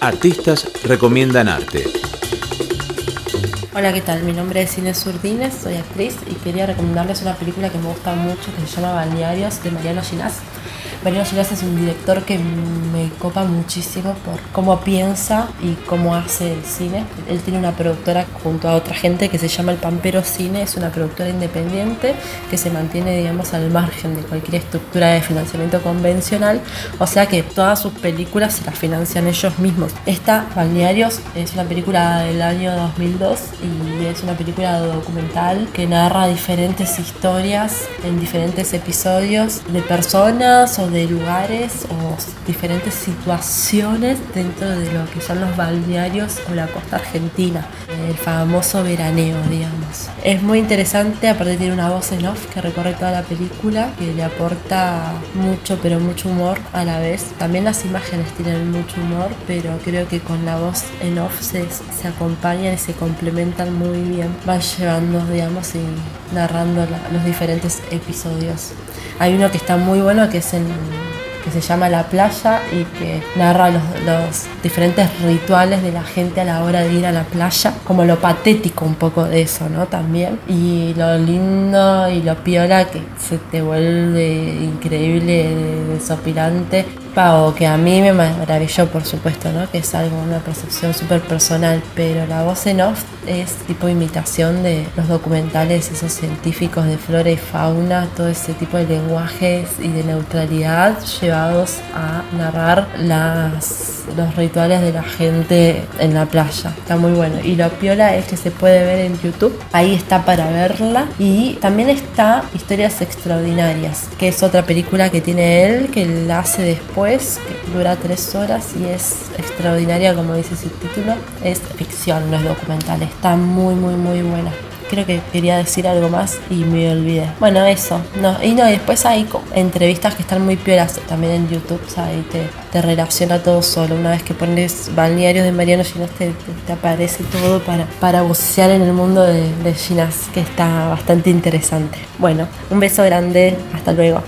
Artistas recomiendan arte. Hola, ¿qué tal? Mi nombre es Inés Urdines, soy actriz y quería recomendarles una película que me gusta mucho que se llama Balnearios de Mariano Ginás. Mariano Ginás es un director que me copa muchísimo por cómo piensa y cómo hace el cine. Él tiene una productora junto a otra gente que se llama El Pampero Cine, es una productora independiente que se mantiene, digamos, al margen de cualquier estructura de financiamiento convencional, o sea que todas sus películas se las financian ellos mismos. Esta, Balnearios, es una película del año 2002 y es una película documental que narra diferentes historias en diferentes episodios de personas o de lugares o diferentes situaciones dentro de lo que son los balnearios o la costa argentina, el famoso veraneo, digamos. Es muy interesante, aparte tiene una voz en off que recorre toda la película, que le aporta mucho, pero mucho humor a la vez. También las imágenes tienen mucho humor, pero creo que con la voz en off se, se acompañan y se complementan muy bien. Van llevando, digamos, y narrando los diferentes episodios. Hay uno que está muy bueno que es en que se llama La Playa y que narra los, diferentes rituales de la gente a la hora de ir a la playa, como lo patético un poco de eso, ¿no? También. Y lo lindo y lo piola que se te vuelve increíble, desopilante o que a mí me maravilló, por supuesto, ¿no? que es algo, una percepción súper personal, pero la voz en off es tipo imitación de los documentales, esos científicos de flora y fauna, todo ese tipo de lenguajes y de neutralidad llevados a narrar las, los rituales de la gente en la playa. Está muy bueno. Y lo piola es que se puede ver en YouTube, ahí está para verla. Y también está Historias Extraordinarias, que es otra película que tiene él, que la hace después que dura tres horas y es extraordinaria, como dice su título. Es ficción, no es documental, está muy, muy, muy buena creo que quería decir algo más y me olvidé. Bueno, eso. No, y no, después hay entrevistas que están muy pioras también en YouTube, ¿sabes? Y te, te relaciona todo solo. Una vez que pones balnearios de Mariano Ginás, te, te, aparece todo para, para bucear en el mundo de, de Ginás, que está bastante interesante. Bueno, un beso grande. Hasta luego.